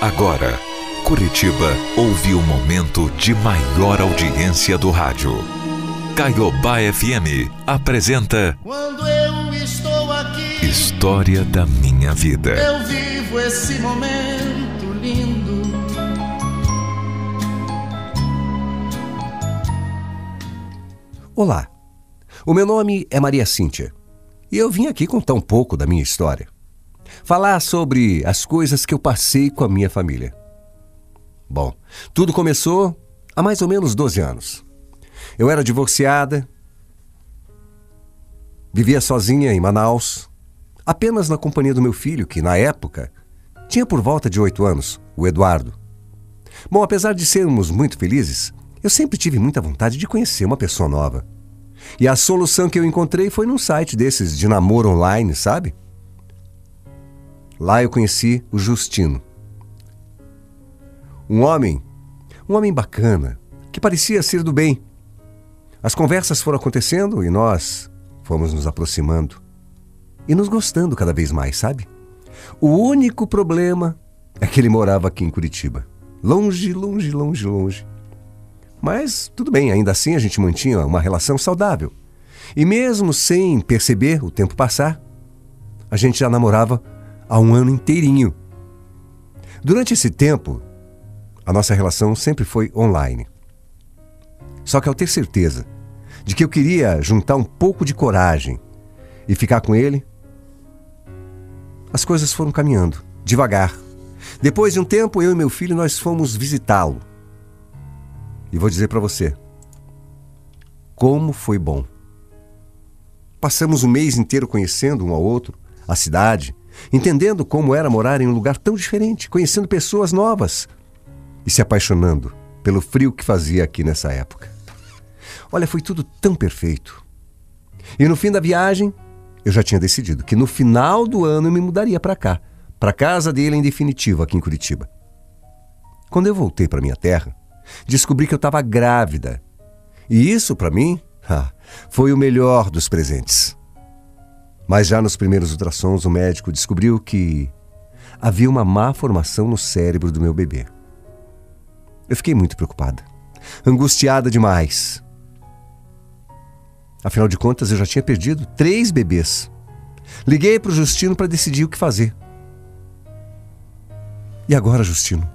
Agora, Curitiba ouve o momento de maior audiência do rádio. Caiobá FM apresenta Quando eu estou aqui, História da Minha Vida. eu vivo esse momento lindo. Olá, o meu nome é Maria Cíntia e eu vim aqui contar um pouco da minha história. Falar sobre as coisas que eu passei com a minha família. Bom, tudo começou há mais ou menos 12 anos. Eu era divorciada, vivia sozinha em Manaus, apenas na companhia do meu filho, que na época tinha por volta de 8 anos, o Eduardo. Bom, apesar de sermos muito felizes, eu sempre tive muita vontade de conhecer uma pessoa nova. E a solução que eu encontrei foi num site desses de namoro online, sabe? Lá eu conheci o Justino. Um homem, um homem bacana, que parecia ser do bem. As conversas foram acontecendo e nós fomos nos aproximando e nos gostando cada vez mais, sabe? O único problema é que ele morava aqui em Curitiba. Longe, longe, longe, longe. Mas tudo bem, ainda assim a gente mantinha uma relação saudável. E mesmo sem perceber o tempo passar, a gente já namorava há um ano inteirinho. Durante esse tempo, a nossa relação sempre foi online. Só que ao ter certeza de que eu queria juntar um pouco de coragem e ficar com ele, as coisas foram caminhando, devagar. Depois de um tempo, eu e meu filho nós fomos visitá-lo. E vou dizer para você, como foi bom. Passamos o mês inteiro conhecendo um ao outro, a cidade, entendendo como era morar em um lugar tão diferente, conhecendo pessoas novas e se apaixonando pelo frio que fazia aqui nessa época. Olha, foi tudo tão perfeito. E no fim da viagem, eu já tinha decidido que no final do ano eu me mudaria para cá, para casa dele em definitivo aqui em Curitiba. Quando eu voltei para minha terra, descobri que eu estava grávida. E isso, para mim, ah, foi o melhor dos presentes. Mas já nos primeiros ultrassons, o médico descobriu que havia uma má formação no cérebro do meu bebê. Eu fiquei muito preocupada, angustiada demais. Afinal de contas, eu já tinha perdido três bebês. Liguei para o Justino para decidir o que fazer. E agora, Justino?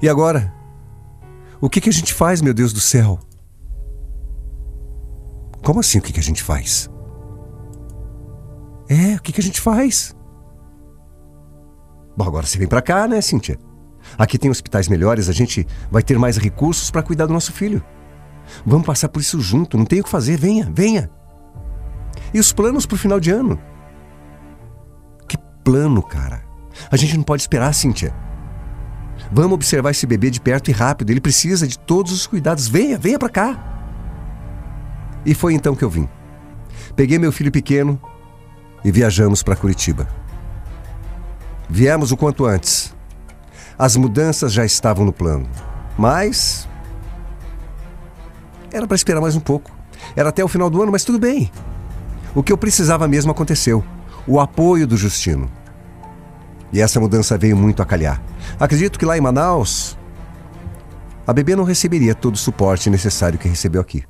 E agora? O que, que a gente faz, meu Deus do céu? Como assim o que, que a gente faz? É, o que, que a gente faz? Bom, agora você vem pra cá, né, Cíntia? Aqui tem hospitais melhores, a gente vai ter mais recursos para cuidar do nosso filho. Vamos passar por isso junto, não tem o que fazer, venha, venha. E os planos pro final de ano? Que plano, cara? A gente não pode esperar, Cíntia. Vamos observar esse bebê de perto e rápido, ele precisa de todos os cuidados. Venha, venha pra cá. E foi então que eu vim. Peguei meu filho pequeno e viajamos para Curitiba. Viemos o quanto antes. As mudanças já estavam no plano, mas era para esperar mais um pouco. Era até o final do ano, mas tudo bem. O que eu precisava mesmo aconteceu: o apoio do Justino. E essa mudança veio muito a calhar. Acredito que lá em Manaus, a bebê não receberia todo o suporte necessário que recebeu aqui.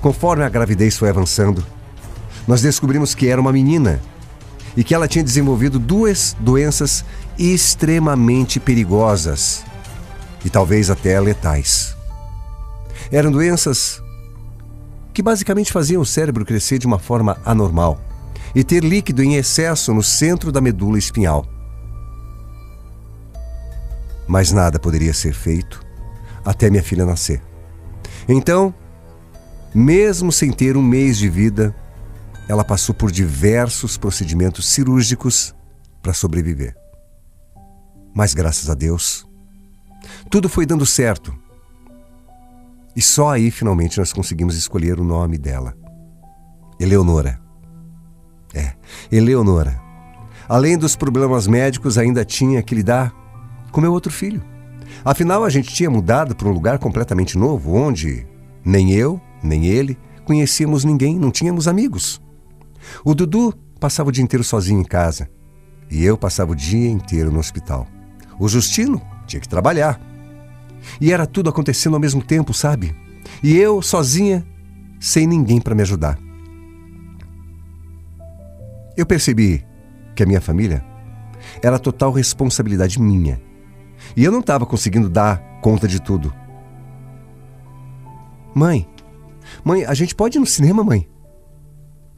Conforme a gravidez foi avançando, nós descobrimos que era uma menina e que ela tinha desenvolvido duas doenças extremamente perigosas e talvez até letais. Eram doenças que basicamente faziam o cérebro crescer de uma forma anormal e ter líquido em excesso no centro da medula espinhal. Mas nada poderia ser feito até minha filha nascer. Então, mesmo sem ter um mês de vida, ela passou por diversos procedimentos cirúrgicos para sobreviver. Mas graças a Deus, tudo foi dando certo. E só aí finalmente nós conseguimos escolher o nome dela. Eleonora. É, Eleonora. Além dos problemas médicos, ainda tinha que lidar com meu outro filho. Afinal, a gente tinha mudado para um lugar completamente novo, onde nem eu, nem ele conhecíamos ninguém, não tínhamos amigos. O Dudu passava o dia inteiro sozinho em casa e eu passava o dia inteiro no hospital. O Justino tinha que trabalhar. E era tudo acontecendo ao mesmo tempo, sabe? E eu, sozinha, sem ninguém para me ajudar. Eu percebi que a minha família era total responsabilidade minha. E eu não estava conseguindo dar conta de tudo. Mãe, mãe, a gente pode ir no cinema, mãe?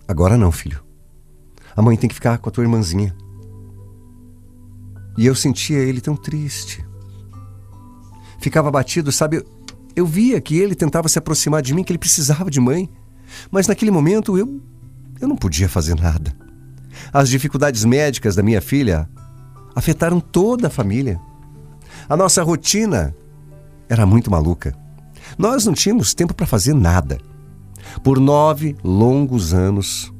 Agora não, filho. A mãe tem que ficar com a tua irmãzinha. E eu sentia ele tão triste. Ficava batido, sabe? Eu via que ele tentava se aproximar de mim, que ele precisava de mãe. Mas naquele momento eu, eu não podia fazer nada. As dificuldades médicas da minha filha afetaram toda a família. A nossa rotina era muito maluca. Nós não tínhamos tempo para fazer nada. Por nove longos anos,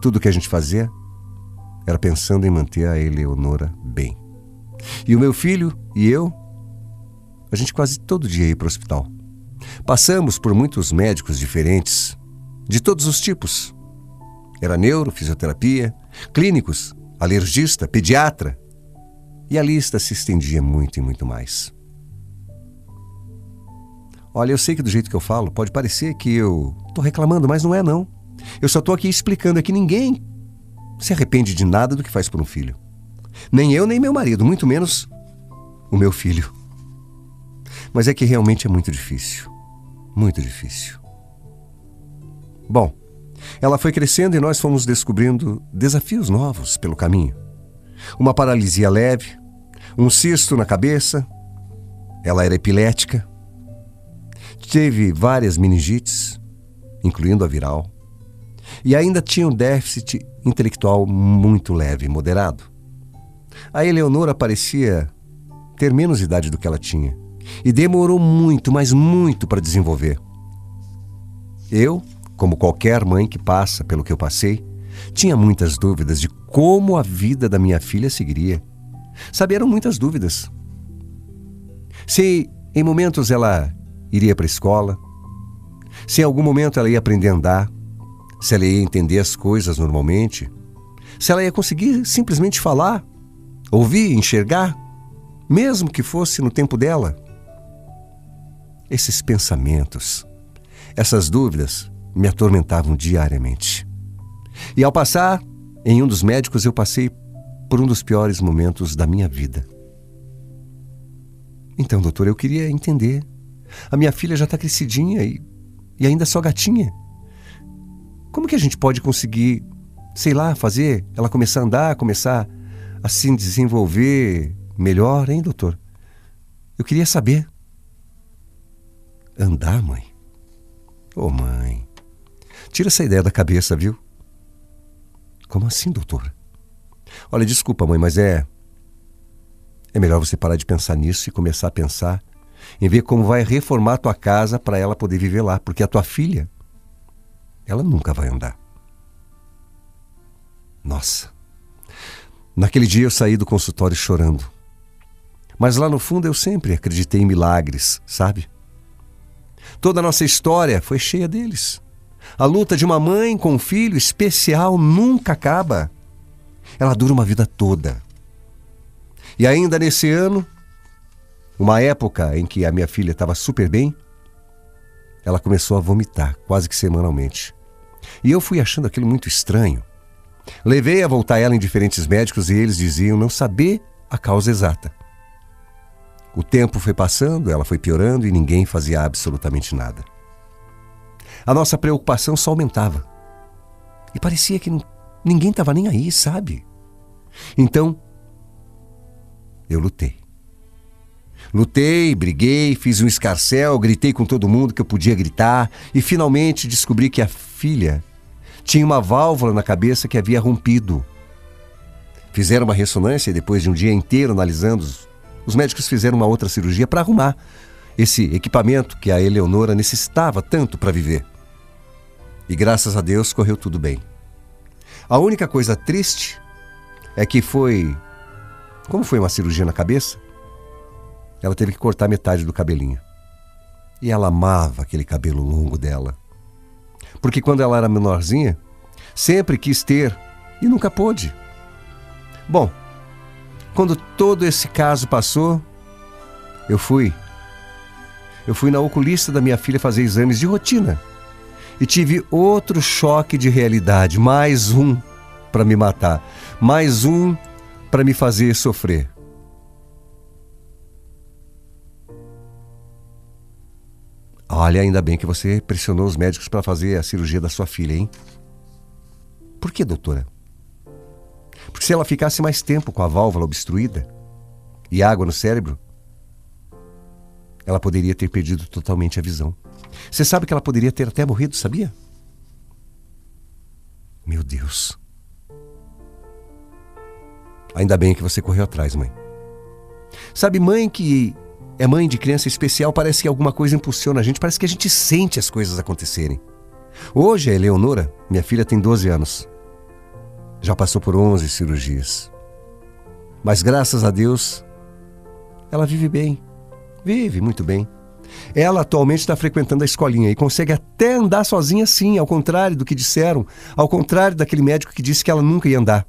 tudo que a gente fazia era pensando em manter a Eleonora bem. E o meu filho e eu, a gente quase todo dia ia para o hospital. Passamos por muitos médicos diferentes, de todos os tipos. Era neuro, fisioterapia, clínicos, alergista, pediatra. E a lista se estendia muito e muito mais. Olha, eu sei que do jeito que eu falo pode parecer que eu estou reclamando, mas não é não. Eu só estou aqui explicando que ninguém se arrepende de nada do que faz por um filho. Nem eu, nem meu marido, muito menos o meu filho. Mas é que realmente é muito difícil. Muito difícil. Bom, ela foi crescendo e nós fomos descobrindo desafios novos pelo caminho. Uma paralisia leve, um cisto na cabeça, ela era epilética, teve várias meningites, incluindo a viral, e ainda tinha um déficit intelectual muito leve, moderado. A Eleonora parecia ter menos idade do que ela tinha e demorou muito, mas muito para desenvolver. Eu, como qualquer mãe que passa pelo que eu passei, tinha muitas dúvidas de como a vida da minha filha seguiria. Sabe, eram muitas dúvidas. Se em momentos ela iria para a escola, se em algum momento ela ia aprender a andar, se ela ia entender as coisas normalmente, se ela ia conseguir simplesmente falar, ouvir, enxergar, mesmo que fosse no tempo dela. Esses pensamentos, essas dúvidas me atormentavam diariamente. E ao passar em um dos médicos, eu passei por um dos piores momentos da minha vida. Então, doutor, eu queria entender. A minha filha já está crescidinha e, e ainda só gatinha. Como que a gente pode conseguir, sei lá, fazer ela começar a andar, começar a se desenvolver melhor, hein, doutor? Eu queria saber. Andar, mãe? Ô, oh, mãe, tira essa ideia da cabeça, viu? Como assim, doutor? Olha, desculpa, mãe, mas é. É melhor você parar de pensar nisso e começar a pensar em ver como vai reformar tua casa para ela poder viver lá, porque a tua filha ela nunca vai andar. Nossa. Naquele dia eu saí do consultório chorando. Mas lá no fundo eu sempre acreditei em milagres, sabe? Toda a nossa história foi cheia deles. A luta de uma mãe com um filho especial nunca acaba. Ela dura uma vida toda. E ainda nesse ano, uma época em que a minha filha estava super bem, ela começou a vomitar quase que semanalmente. E eu fui achando aquilo muito estranho. Levei a voltar ela em diferentes médicos e eles diziam não saber a causa exata. O tempo foi passando, ela foi piorando e ninguém fazia absolutamente nada. A nossa preocupação só aumentava. E parecia que ninguém estava nem aí, sabe? Então, eu lutei. Lutei, briguei, fiz um escarcel, gritei com todo mundo que eu podia gritar e finalmente descobri que a filha tinha uma válvula na cabeça que havia rompido. Fizeram uma ressonância e depois de um dia inteiro analisando, os médicos fizeram uma outra cirurgia para arrumar esse equipamento que a Eleonora necessitava tanto para viver. E graças a Deus correu tudo bem. A única coisa triste é que foi. Como foi uma cirurgia na cabeça, ela teve que cortar metade do cabelinho. E ela amava aquele cabelo longo dela. Porque quando ela era menorzinha, sempre quis ter e nunca pôde. Bom, quando todo esse caso passou, eu fui. Eu fui na oculista da minha filha fazer exames de rotina e tive outro choque de realidade, mais um para me matar, mais um para me fazer sofrer. Olha, ainda bem que você pressionou os médicos para fazer a cirurgia da sua filha, hein? Por que, doutora? Porque se ela ficasse mais tempo com a válvula obstruída e água no cérebro, ela poderia ter perdido totalmente a visão. Você sabe que ela poderia ter até morrido, sabia? Meu Deus. Ainda bem que você correu atrás, mãe. Sabe, mãe que é mãe de criança especial, parece que alguma coisa impulsiona a gente, parece que a gente sente as coisas acontecerem. Hoje a Eleonora, minha filha, tem 12 anos. Já passou por 11 cirurgias. Mas graças a Deus, ela vive bem. Vive muito bem. Ela atualmente está frequentando a escolinha e consegue até andar sozinha sim, ao contrário do que disseram, ao contrário daquele médico que disse que ela nunca ia andar.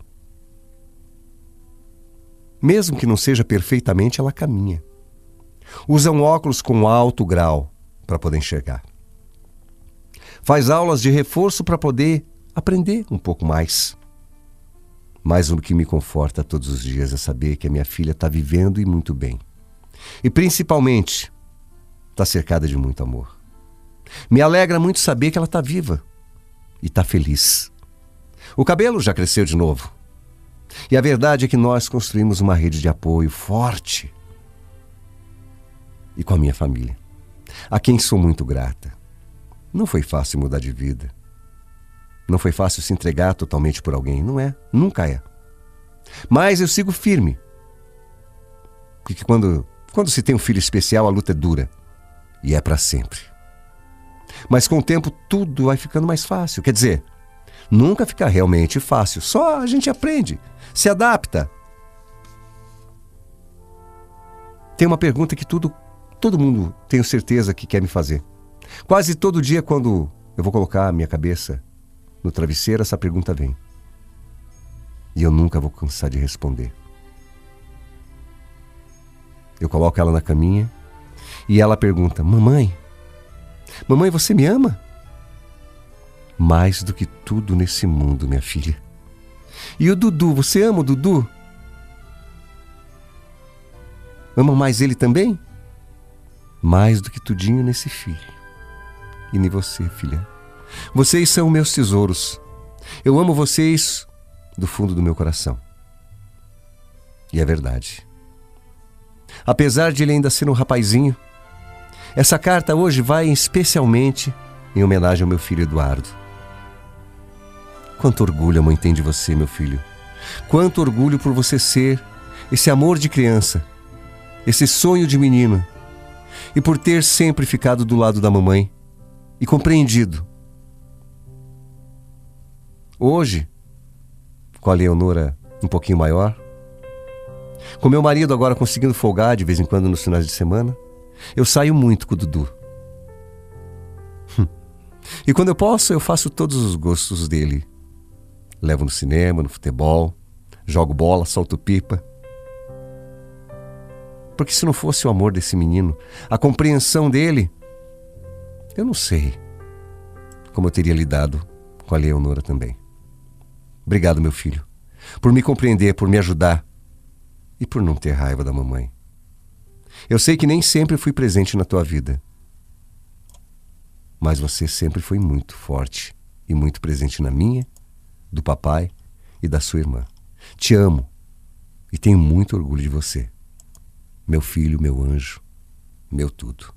Mesmo que não seja perfeitamente, ela caminha. Usa um óculos com alto grau para poder enxergar. Faz aulas de reforço para poder aprender um pouco mais. Mas o que me conforta todos os dias é saber que a minha filha está vivendo e muito bem. E principalmente, está cercada de muito amor. Me alegra muito saber que ela está viva e está feliz. O cabelo já cresceu de novo. E a verdade é que nós construímos uma rede de apoio forte. E com a minha família, a quem sou muito grata. Não foi fácil mudar de vida. Não foi fácil se entregar totalmente por alguém, não é? Nunca é. Mas eu sigo firme. Porque quando, quando se tem um filho especial, a luta é dura e é para sempre. Mas com o tempo tudo vai ficando mais fácil. Quer dizer, nunca fica realmente fácil, só a gente aprende, se adapta. Tem uma pergunta que tudo, todo mundo tenho certeza que quer me fazer. Quase todo dia, quando eu vou colocar a minha cabeça no travesseiro, essa pergunta vem. E eu nunca vou cansar de responder. Eu coloco ela na caminha e ela pergunta: Mamãe, mamãe, você me ama? Mais do que tudo nesse mundo, minha filha. E o Dudu, você ama o Dudu? Ama mais ele também? Mais do que tudinho nesse filho. E nem você, filha. Vocês são meus tesouros. Eu amo vocês do fundo do meu coração. E é verdade. Apesar de ele ainda ser um rapazinho, essa carta hoje vai especialmente em homenagem ao meu filho Eduardo. Quanto orgulho a mãe tem de você, meu filho. Quanto orgulho por você ser esse amor de criança, esse sonho de menino, e por ter sempre ficado do lado da mamãe e compreendido. Hoje, com a Leonora um pouquinho maior, com meu marido agora conseguindo folgar de vez em quando nos finais de semana, eu saio muito com o Dudu. Hum. E quando eu posso, eu faço todos os gostos dele. Levo no cinema, no futebol, jogo bola, solto pipa. Porque se não fosse o amor desse menino, a compreensão dele, eu não sei como eu teria lidado com a Leonora também. Obrigado, meu filho, por me compreender, por me ajudar e por não ter raiva da mamãe. Eu sei que nem sempre fui presente na tua vida, mas você sempre foi muito forte e muito presente na minha, do papai e da sua irmã. Te amo e tenho muito orgulho de você. Meu filho, meu anjo, meu tudo.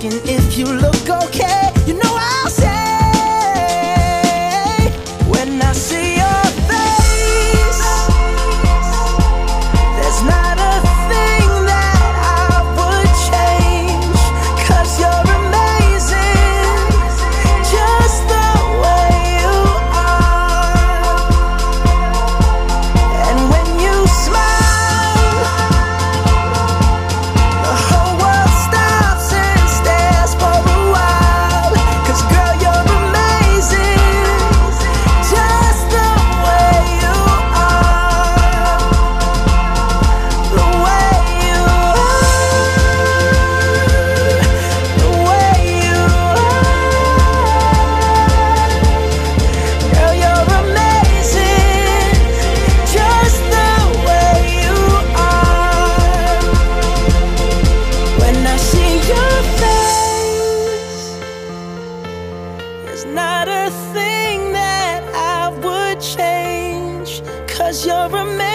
Asking if you look cause you're a man.